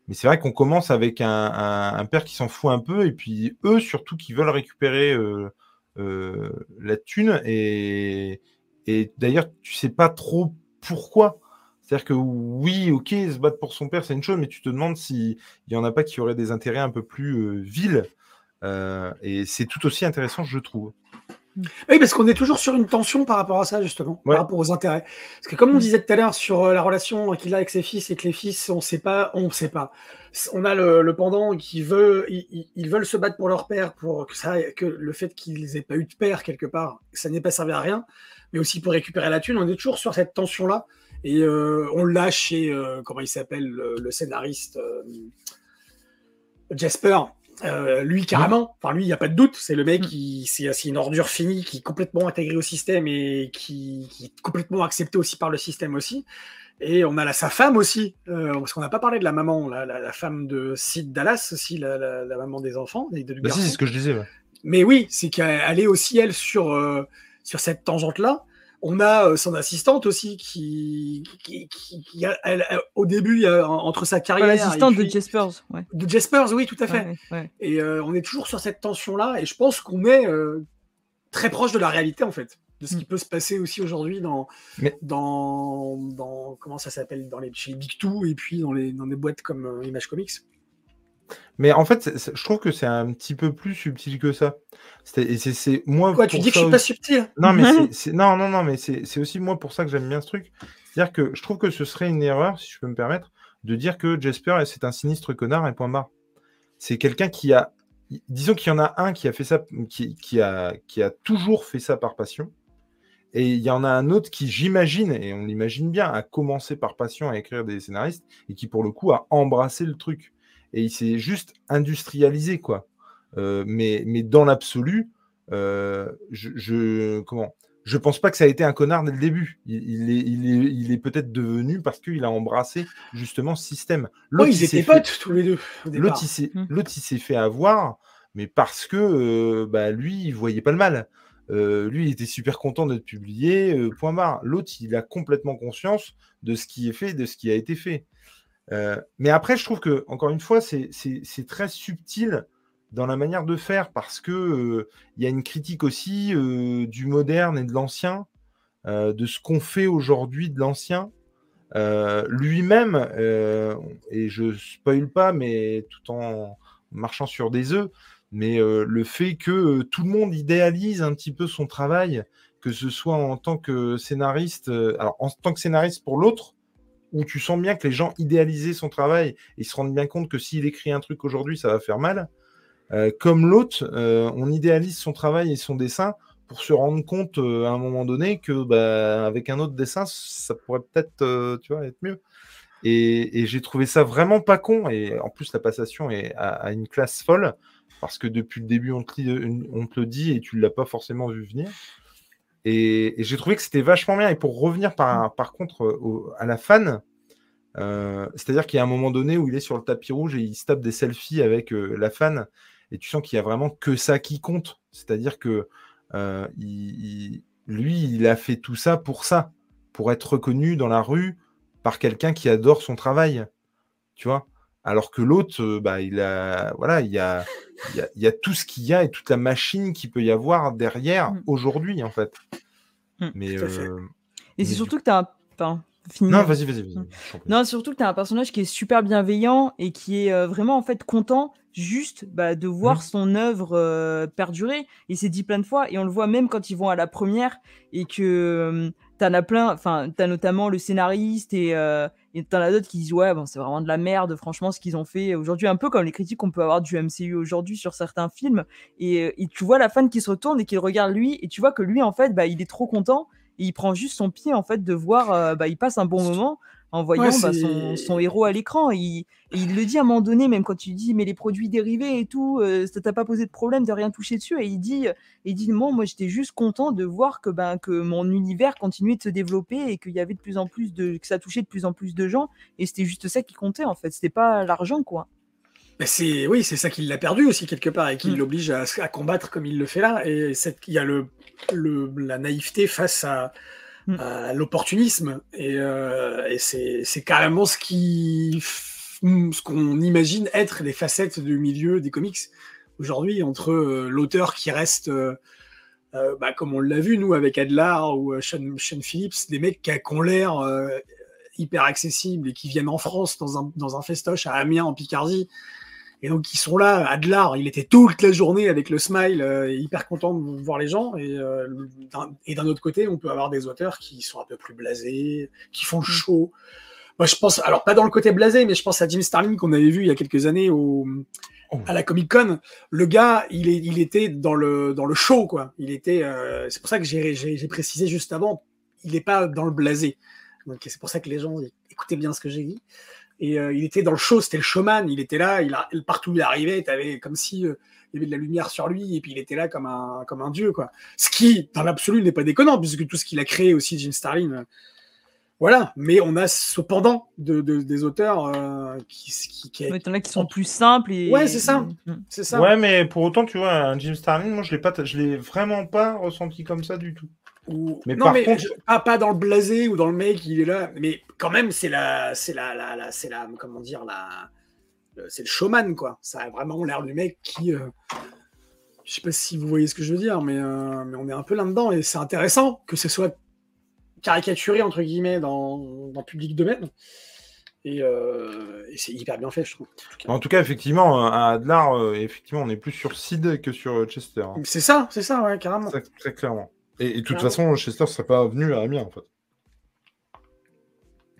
Mais c'est vrai qu'on commence avec un, père qui s'en fout un peu, et puis eux surtout qui veulent récupérer euh, euh, la thune. Et, d'ailleurs, tu sais pas trop pourquoi. C'est-à-dire que oui, ok, se battre pour son père, c'est une chose, mais tu te demandes s'il n'y en a pas qui auraient des intérêts un peu plus euh, vils. Et c'est tout aussi intéressant, je trouve. Oui, parce qu'on est toujours sur une tension par rapport à ça, justement, par rapport aux intérêts. Parce que comme on mm. disait tout à l'heure sur euh, la relation qu'il a avec ses fils et que les fils, on ne sait pas, on ne sait pas. On a le, pendant qui veut, ils, veulent se battre pour leur père, pour que, ça, que le fait qu'ils aient pas eu de père quelque part, ça n'ait pas servi à rien, mais aussi pour récupérer la thune. On est toujours sur cette tension-là et euh, on l'a chez, euh, comment il s'appelle, le, scénariste euh, Jasper. Lui carrément, enfin lui il n'y a pas de doute, c'est le mec mm. qui c'est une ordure finie qui est complètement intégré au système et qui, est complètement accepté aussi par le système aussi. Et on a la, sa femme aussi, parce qu'on n'a pas parlé de la maman, la, femme de Sid Dallas aussi, la, maman des enfants. de bah c'est ce que je disais. Mais oui, c'est qu'elle est aussi elle sur, sur cette tangente là. On a euh, son assistante aussi qui, qui, au début, entre sa carrière. L'assistante de Jaspers. Ouais. De Jaspers, oui, tout à fait. Et euh, on est toujours sur cette tension-là. Et je pense qu'on est euh, très proche de la réalité, en fait. De ce qui mm. peut se passer aussi aujourd'hui dans, dans, dans, Comment ça s'appelle dans les, Chez les Big Two et puis dans les, dans des boîtes comme Image Comics. Mais en fait, je trouve que c'est un petit peu plus subtil que ça. C'est moi. Quoi, tu dis que je suis pas subtil? Non, mais c'est non, non, non, mais c'est aussi moi pour ça que j'aime bien ce truc. C'est-à-dire que je trouve que ce serait une erreur, si je peux me permettre, de dire que Jasper c'est un sinistre connard et point barre. C'est quelqu'un qui a, disons qu'il y en a un qui a fait ça, qui, qui, a, qui a toujours fait ça par passion. Et il y en a un autre qui, j'imagine, et on l'imagine bien, a commencé par passion à écrire des scénaristes et qui, pour le coup, a embrassé le truc et il s'est juste industrialisé, quoi. Euh, mais, mais dans l'absolu, euh, je, je, comment je pense pas que ça a été un connard dès le début. Il, est, il est, il est peut-être devenu parce qu'il a embrassé justement ce système. L'autre, ils étaient potes tous les deux. L'autre, mmh. il s'est fait avoir, mais parce que euh, bah, lui, il voyait pas le mal. lui, il était super content d'être publié, point barre. L'autre, il a complètement conscience de ce qui est fait, de ce qui a été fait. Euh, mais après, je trouve que, encore une fois, c'est très subtil dans la manière de faire parce que euh, il y a une critique aussi euh, du moderne et de l'ancien, de ce qu'on fait aujourd'hui de l'ancien. Lui-même, et je spoil pas, mais tout en marchant sur des œufs, mais le fait que tout le monde idéalise un petit peu son travail, que ce soit en tant que scénariste, alors en tant que scénariste pour l'autre, où tu sens bien que les gens idéalisaient son travail et se rendent bien compte que s'il écrit un truc aujourd'hui, ça va faire mal. Euh, comme l'autre, euh, on idéalise son travail et son dessin pour se rendre compte euh, à un moment donné que bah, avec un autre dessin, ça pourrait peut-être être mieux. Et, j'ai trouvé ça vraiment pas con. Et en plus, la passation est à, une classe folle parce que depuis le début, on te, on te le dit et tu ne l'as pas forcément vu venir. Et, j'ai trouvé que c'était vachement bien. Et pour revenir par, par contre à la fan, euh, c'est-à-dire qu'il y a un moment donné où il est sur le tapis rouge et il se tape des selfies avec euh, la fan, et tu sens qu'il y a vraiment que ça qui compte. C'est-à-dire que euh, lui, il a fait tout ça pour ça, pour être reconnu dans la rue par quelqu'un qui adore son travail, tu vois? Alors que l'autre, bah, il a, voilà, il y a, il y a, tout ce qu'il y a et toute la machine qu'il peut y avoir derrière mmh. aujourd'hui, en fait. Mmh. Mais, et c'est surtout que tu as un, non, vas-y, vas-y. Vas mmh. non, surtout que tu as un personnage qui est super bienveillant et qui est euh, vraiment en fait content juste bah, de voir mmh. son œuvre euh, perdurer. Il s'est dit plein de fois, et on le voit même quand ils vont à la première, et que tu en as plein, enfin, tu as notamment le scénariste et euh, tu en as d'autres qui disent Ouais, bon, c'est vraiment de la merde, franchement, ce qu'ils ont fait aujourd'hui, un peu comme les critiques qu'on peut avoir du MCU aujourd'hui sur certains films. Et, et, tu vois la fan qui se retourne et qui regarde lui, et tu vois que lui, en fait, bah, il est trop content il prend juste son pied en fait de voir, euh, bah, il passe un bon moment en voyant bah, son, héros à l'écran. Il, il le dit à un moment donné, même quand tu dis mais les produits dérivés et tout, euh, ça t'a pas posé de problème de rien toucher dessus. Et il dit, il dit moi, moi j'étais juste content de voir que, ben, que mon univers continuait de se développer et qu'il y avait de plus en plus de, que ça touchait de plus en plus de gens. Et c'était juste ça qui comptait en fait. C'était pas l'argent quoi. C'est oui, c'est ça qui l'a perdu aussi quelque part et qui mm. l'oblige à, à, combattre comme il le fait là. Et il y a le la naïveté face à, mm. l'opportunisme. Et, euh, c'est carrément ce qui ce qu'on imagine être les facettes du milieu des comics aujourd'hui entre euh, l'auteur qui reste euh, bah, comme on l'a vu nous avec Adlar ou Sean, Phillips des mecs qui, ont l'air hyper accessibles et qui viennent en France dans un, dans un festoche à Amiens en Picardie et donc, ils sont là. Adlar, il était toute la journée avec le smile, euh, hyper content de voir les gens. Et, euh, et d'un autre côté, on peut avoir des auteurs qui sont un peu plus blasés, qui font le mm. show. Moi, je pense, alors pas dans le côté blasé, mais je pense à Jim Starlin qu'on avait vu il y a quelques années au, oh. à la Comic Con. Le gars, il, est, il était dans le, dans le show, quoi. Il était, euh, c'est pour ça que j'ai précisé juste avant, il n'est pas dans le blasé. Donc, c'est pour ça que les gens écoutez bien ce que j'ai dit. Et euh, il était dans le show, c'était le showman. Il était là, il a, partout où il arrivait, avais comme si euh, il y avait de la lumière sur lui, et puis il était là comme un, comme un dieu, quoi. Ce qui, dans l'absolu, n'est pas déconnant, puisque tout ce qu'il a créé aussi, Jim Starlin, euh, voilà. Mais on a cependant de, des auteurs qui, qui, qui, qui sont plus simples. Et... Ouais, c'est ça. Mm, mm. c'est ça. Ouais, mais pour autant, tu vois, un Jim Starlin, moi, je l'ai pas, je l'ai vraiment pas ressenti comme ça du tout. Mais non, mais pas, dans le blasé ou dans le mec, il est là. Mais quand même, c'est la, c'est la, la, c'est la, comment dire, la, c'est le showman, quoi. Ça a vraiment l'air du mec qui, euh, je sais pas si vous voyez ce que je veux dire, mais, euh, mais on est un peu là-dedans et c'est intéressant que ce soit caricaturé entre guillemets dans, dans public domaine. Et, euh, et c'est hyper bien fait, je trouve. En tout cas, effectivement, à Adlar, effectivement, on est plus sur Sid que sur Chester. Hein. C'est ça, c'est ça, ouais, carrément. très clairement. Et, de toute façon, Chester serait pas venu à Amiens, en fait.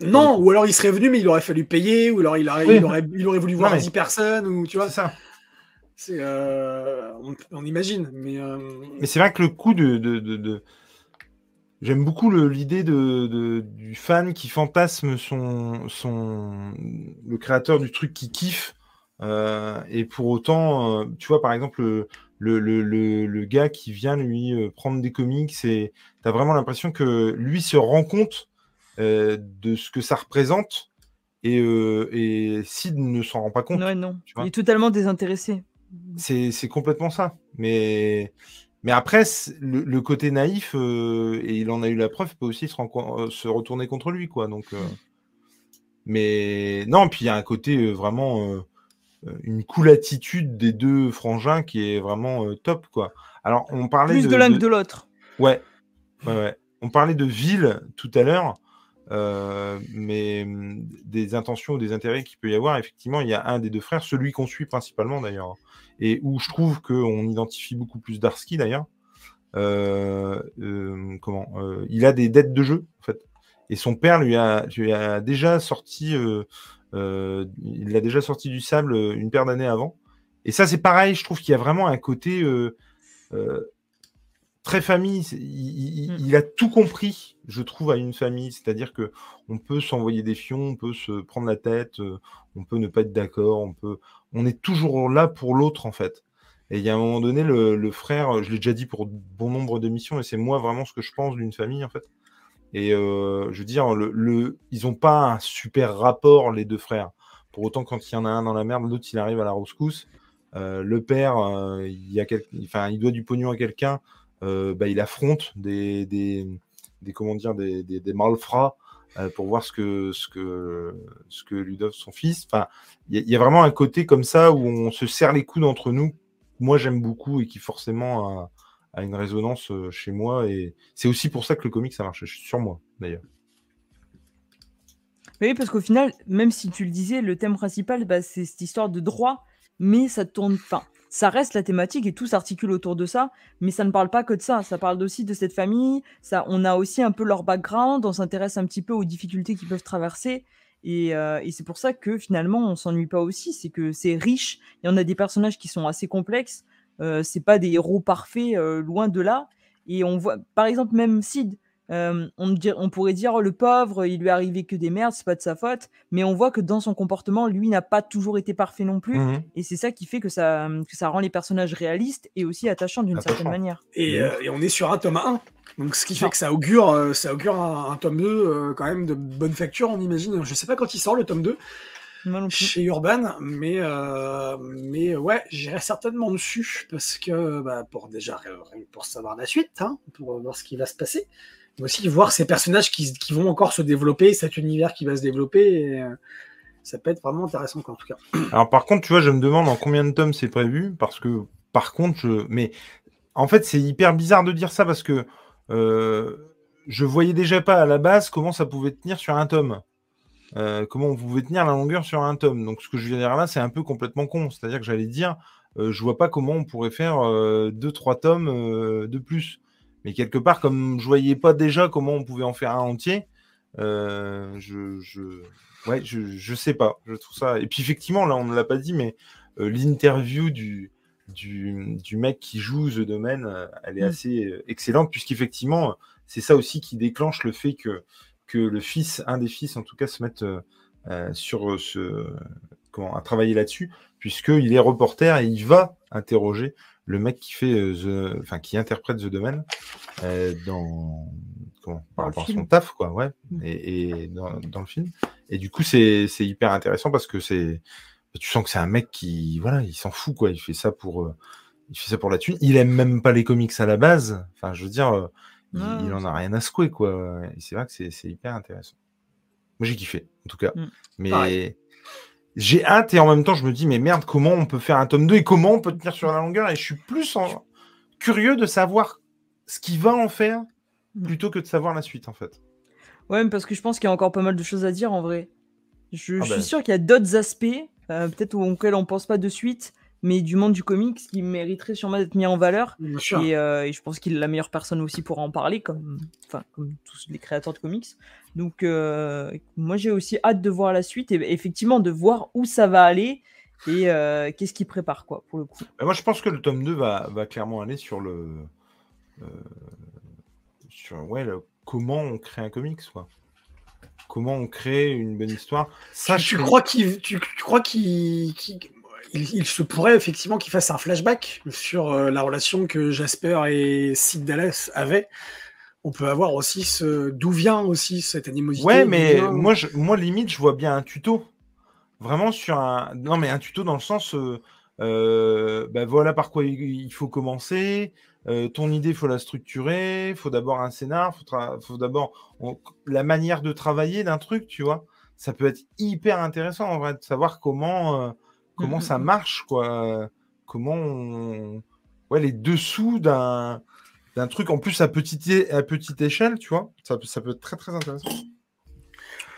Non, ou alors il serait venu, mais il aurait fallu payer, ou alors il aurait, il aurait, il aurait voulu voir 10 personnes, ou tu vois. C'est ça. C'est, euh, on, imagine, mais. Euh, mais c'est vrai que le coup de. de, de, J'aime beaucoup l'idée de, du fan qui fantasme son, son, le créateur du truc qui kiffe. Euh, et pour autant, tu vois, par exemple, le, le, le, gars qui vient lui euh, prendre des comics et tu as vraiment l'impression que lui se rend compte euh, de ce que ça représente et, euh, et Sid ne s'en rend pas compte. Non, non. il est totalement désintéressé. C'est complètement ça. Mais, mais après, le, côté naïf, et il en a eu la preuve, peut aussi se, se retourner contre lui. quoi. Donc, mais non, puis il y a un côté vraiment une cool attitude des deux frangins qui est vraiment euh, top, quoi. Alors, on parlait Plus de, l'un que de l'autre. Ouais. ouais, On parlait de ville tout à l'heure, euh, mais mm, des intentions ou des intérêts qu'il peut y avoir, effectivement, il y a un des deux frères, celui qu'on suit principalement d'ailleurs, et où je trouve qu'on identifie beaucoup plus Darsky d'ailleurs. comment Il a des dettes de jeu, en fait. Et son père lui a, lui a déjà sorti euh, il l'a déjà sorti du sable euh, une paire d'années avant. Et ça, c'est pareil, je trouve qu'il y a vraiment un côté euh, très famille. Mm. Il, a tout compris, je trouve, à une famille. C'est-à-dire que on peut s'envoyer des fions, on peut se prendre la tête, on peut ne pas être d'accord, on peut, on est toujours là pour l'autre en fait. Et il y a un moment donné, le, le frère, je l'ai déjà dit pour bon nombre d'émissions, et c'est moi vraiment ce que je pense d'une famille, en fait. Et euh, je veux dire, le, ils n'ont pas un super rapport, les deux frères. Pour autant, quand il y en a un dans la merde, l'autre, il arrive à la rescousse. Euh, le père, euh, il, a enfin, il doit du pognon à quelqu'un, bah, il affronte des, des, des, comment dire, des, malfrats pour voir ce que, ce, que, ce que lui donne son fils. Enfin, il y, y, a vraiment un côté comme ça où on se serre les coudes entre nous. Moi, j'aime beaucoup et qui forcément a, une résonance euh, chez moi. Et c'est aussi pour ça que le comic, ça marche sur moi, d'ailleurs. Oui, parce qu'au final, même si tu le disais, le thème principal, bah, c'est cette histoire de droit, mais ça tourne. Enfin, ça reste la thématique et tout s'articule autour de ça, mais ça ne parle pas que de ça. Ça parle aussi de cette famille. Ça, on a aussi un peu leur background. On s'intéresse un petit peu aux difficultés qu'ils peuvent traverser. Et, euh, c'est pour ça que finalement, on s'ennuie pas aussi. C'est que c'est riche. Il y en a des personnages qui sont assez complexes. Euh, c'est pas des héros parfaits, euh, loin de là. Et on voit, par exemple, même Sid. Euh, on, on, pourrait dire oh, le pauvre, il lui est arrivé que des merdes, c'est pas de sa faute, mais on voit que dans son comportement, lui n'a pas toujours été parfait non plus, mmh. et c'est ça qui fait que ça, que ça rend les personnages réalistes et aussi attachants d'une certaine manière. Et, euh, et, on est sur un tome 1, donc ce qui fait que ça augure, euh, ça augure un, un tome 2 euh, quand même de bonne facture, on imagine. Je sais pas quand il sort le tome 2 chez Urban, mais, mais ouais, j'irai certainement dessus parce que bah, pour déjà pour savoir la suite, hein, pour voir ce qui va se passer mais aussi voir ces personnages qui, qui, vont encore se développer, cet univers qui va se développer. Et, euh, ça peut être vraiment intéressant, en tout cas. Alors, par contre, tu vois, je me demande en combien de tomes c'est prévu, parce que, par contre, je... mais en fait, c'est hyper bizarre de dire ça parce que euh, je voyais déjà pas à la base comment ça pouvait tenir sur un tome. Euh, comment on pouvait tenir la longueur sur un tome. Donc, ce que je viens de dire là, c'est un peu complètement con. C'est-à-dire que j'allais dire, euh, je vois pas comment on pourrait faire euh, deux, trois tomes euh, de plus. Mais quelque part, comme je voyais pas déjà comment on pouvait en faire un entier, euh, je, je, ouais, je, je sais pas. Je trouve ça. Et puis effectivement, là, on ne l'a pas dit, mais euh, l'interview du, du, du, mec qui joue The Domain, euh, elle est mmh. assez excellente, puisqu'effectivement, c'est ça aussi qui déclenche le fait que, que le fils, un des fils en tout cas, se mette euh, sur ce, comment, à travailler là-dessus, puisqu'il est reporter et il va interroger le mec qui fait the, enfin qui interprète The Domain euh, dans comment, par rapport à son taf quoi, ouais, mmh. et, et dans, dans, le film. Et du coup c'est hyper intéressant parce que c'est tu sens que c'est un mec qui voilà il s'en fout quoi, il fait ça pour euh, il fait ça pour la thune. Il aime même pas les comics à la base. Enfin je veux dire il, il, en a rien à secouer quoi. Et c'est vrai que c'est hyper intéressant. Moi j'ai kiffé en tout cas, mmh. mais Pareil j'ai hâte et en même temps je me dis mais merde comment on peut faire un tome 2 et comment on peut tenir sur la longueur? Et je suis plus en... curieux de savoir ce qu'il va en faire mmh. plutôt que de savoir la suite en fait. Ouais parce que je pense qu'il y a encore pas mal de choses à dire en vrai. Je, ah je ben. suis sûr qu'il y a d'autres aspects euh, peut-être auxquels on pense pas de suite mais du monde du comics qui mériterait sûrement d'être mis en valeur. Et, euh, et, je pense qu'il est la meilleure personne aussi pour en parler, comme, enfin, comme tous les créateurs de comics. Donc, euh, moi, j'ai aussi hâte de voir la suite et effectivement de voir où ça va aller et euh, qu'est-ce qu'il prépare, quoi, pour le coup. Mais moi, je pense que le tome 2 va, va clairement aller sur le. Euh, sur ouais, le, comment on crée un comics, quoi comment on crée une bonne histoire. Ça, tu, tu, crois qu'il, tu, tu, crois qu'il, qu il, il, se pourrait effectivement qu'il fasse un flashback sur euh, la relation que Jasper et Sid Dallas avaient. On peut avoir aussi ce d'où vient aussi cette animosité. Ouais, mais moi, je, moi limite, je vois bien un tuto. Vraiment sur un. Non, mais un tuto dans le sens. Euh, euh, ben voilà par quoi il faut commencer. Euh, ton idée, il faut la structurer. Il faut d'abord un scénar. Il faut, faut d'abord on... la manière de travailler d'un truc, tu vois. Ça peut être hyper intéressant en vrai de savoir comment euh, comment ça marche, quoi. Comment on... ouais, les dessous d'un d'un truc en plus à petite, à petite échelle, tu vois, ça, ça peut être très très intéressant.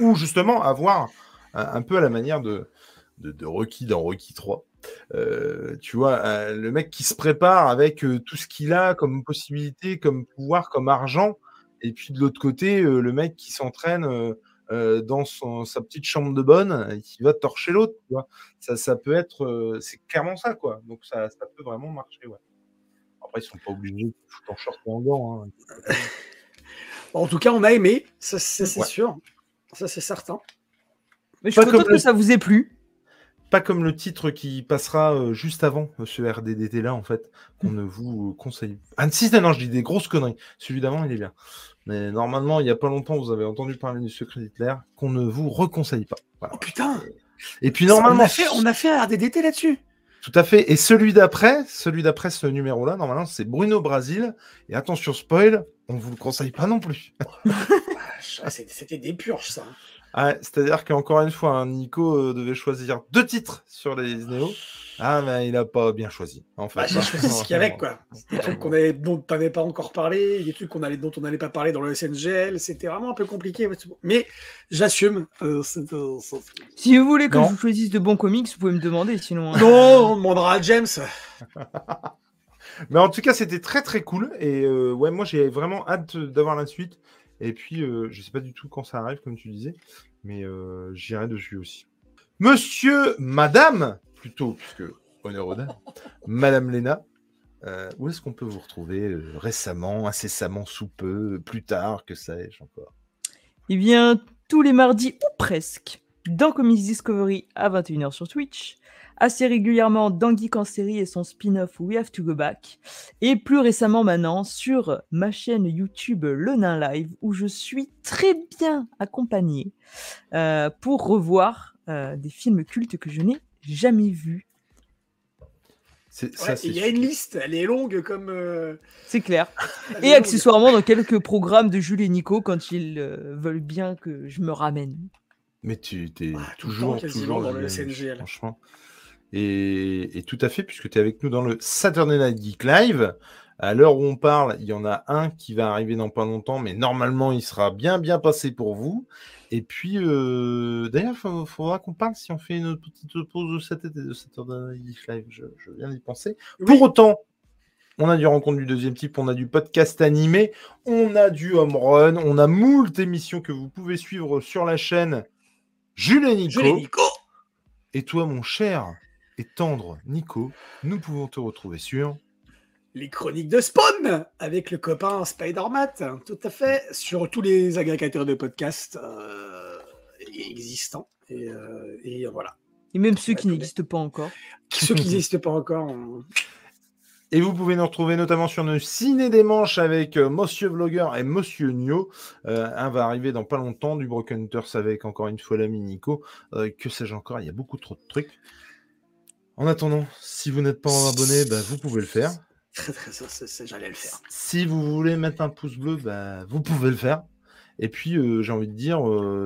Ou justement avoir un, un peu à la manière de, de, de Rocky dans Rocky 3. Euh, tu vois, euh, le mec qui se prépare avec euh, tout ce qu'il a comme possibilité, comme pouvoir, comme argent, et puis de l'autre côté, le mec qui s'entraîne euh, dans son, sa petite chambre de bonne et qui va torcher l'autre. Ça, ça peut être, euh, c'est clairement ça, quoi. Donc ça, ça peut vraiment marcher. Ouais. Après, ils sont pas obligés de foutre en short en gants. Hein. en tout cas, on a aimé, ça, c'est ouais. sûr. Ça, c'est certain. Mais je suis content que ça vous ait plu. Pas comme le titre qui passera euh, juste avant euh, ce RDDT là, en fait, qu'on ne vous euh, conseille. Ah, si, non, je dis des grosses conneries. Celui d'avant, il est bien. Mais normalement, il n'y a pas longtemps, vous avez entendu parler du secret d'Hitler, qu'on ne vous reconseille pas. Voilà. Oh putain Et puis Ça, normalement, on, a fait, on a fait un RDDT là-dessus. tout à fait. Et celui d'après, celui d'après ce numéro-là, normalement, c'est Bruno Brasil. Et attention, spoil, on vous le conseille pas non plus. Ah, C'était des purges, ça. Ah, C'est-à-dire qu'encore une fois, hein, Nico euh, devait choisir deux titres sur les Néo. Ah, mais il a pas bien choisi. En fait. Bah, J'ai choisi ce qu'il y avait, quoi. Des trucs qu'on avait, dont tu n'avais pas encore parlé, des trucs qu'on allait, dont on n'allait pas parler dans le SNGL. C'était vraiment un peu compliqué. Mais j'assume. euh, euh, Si vous voulez que Non. je vous choisisse de bons comics, vous pouvez me demander sinon. hein. non, on demandera à James. Mais en tout cas, c'était très très cool. Et euh, ouais, moi j'ai vraiment hâte d'avoir la suite. Et puis, euh, je sais pas du tout quand ça arrive, comme tu disais, mais euh, j'irai dessus aussi. Monsieur, Madame, plutôt, puisque honneur aux dames, Madame Léna, euh, où est-ce qu'on peut vous retrouver euh, récemment, incessamment, sous peu, plus tard, que sais-je encore? Eh bien, tous les mardis ou presque, dans Comics Discovery à 21h sur Twitch, assez régulièrement dans Geek en série et son spin-off We Have to Go Back, et plus récemment maintenant sur ma chaîne YouTube Le Nain Live, où je suis très bien accompagné euh, pour revoir euh, des films cultes que je n'ai jamais vus. Ouais, Il y a une liste. Elle est longue comme. euh, C'est clair. Et accessoirement dans quelques programmes de Jules et Nico quand ils euh, veulent bien que je me ramène. Mais tu es Ah, toujours, toujours dans le SNGL. Franchement. Et, et tout à fait, puisque tu es avec nous dans le Saturday Night Geek Live. À l'heure où on parle, il y en a un qui va arriver dans pas longtemps, mais normalement, il sera bien, bien passé pour vous. Et puis, euh, d'ailleurs, il faudra qu'on parle si on fait une petite pause de cet été de Saturday Night Geek Live. Je, je viens d'y penser. Oui. Pour autant, on a du rencontre du deuxième type, on a du podcast animé, on a du home run, on a moult émissions que vous pouvez suivre sur la chaîne Jules et Nico. Jules et Nico. Et toi, mon cher et tendre Nico, nous pouvons te retrouver sur. Les chroniques de Spawn avec le copain Spider-Man. Tout à fait. Sur tous les agrégateurs de podcasts euh, existants. Et, euh, et voilà. Et même ceux qui n'existent pas encore. Ceux qui n'existent pas encore. on- Et vous pouvez nous retrouver notamment sur nos ciné des manches avec euh, Monsieur Vlogger et Monsieur Nio. Euh, un va arriver dans pas longtemps, du Broken Hunters avec encore une fois l'ami Nico. Euh, que sais-je encore, il y a beaucoup trop de trucs. En attendant, si vous n'êtes pas abonné, bah, vous pouvez le faire. J'allais le faire. Si vous voulez mettre un pouce bleu, bah, vous pouvez le faire. Et puis, j'ai envie de dire,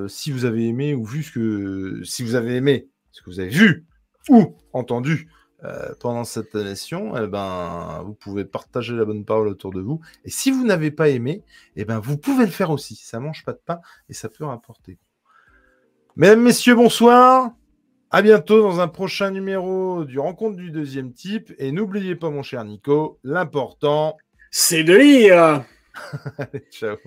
si vous avez aimé ou vu ce que. Si vous avez aimé ce que vous avez vu ou entendu euh, pendant cette émission, eh ben, vous pouvez partager la bonne parole autour de vous. Et si vous n'avez pas aimé, eh ben, vous pouvez le faire aussi. Ça mange pas de pain et ça peut rapporter. Mesdames, Messieurs, bonsoir. À bientôt dans un prochain numéro du Rencontre du deuxième type. Et n'oubliez pas, mon cher Nico, l'important. C'est de lire Allez, ciao.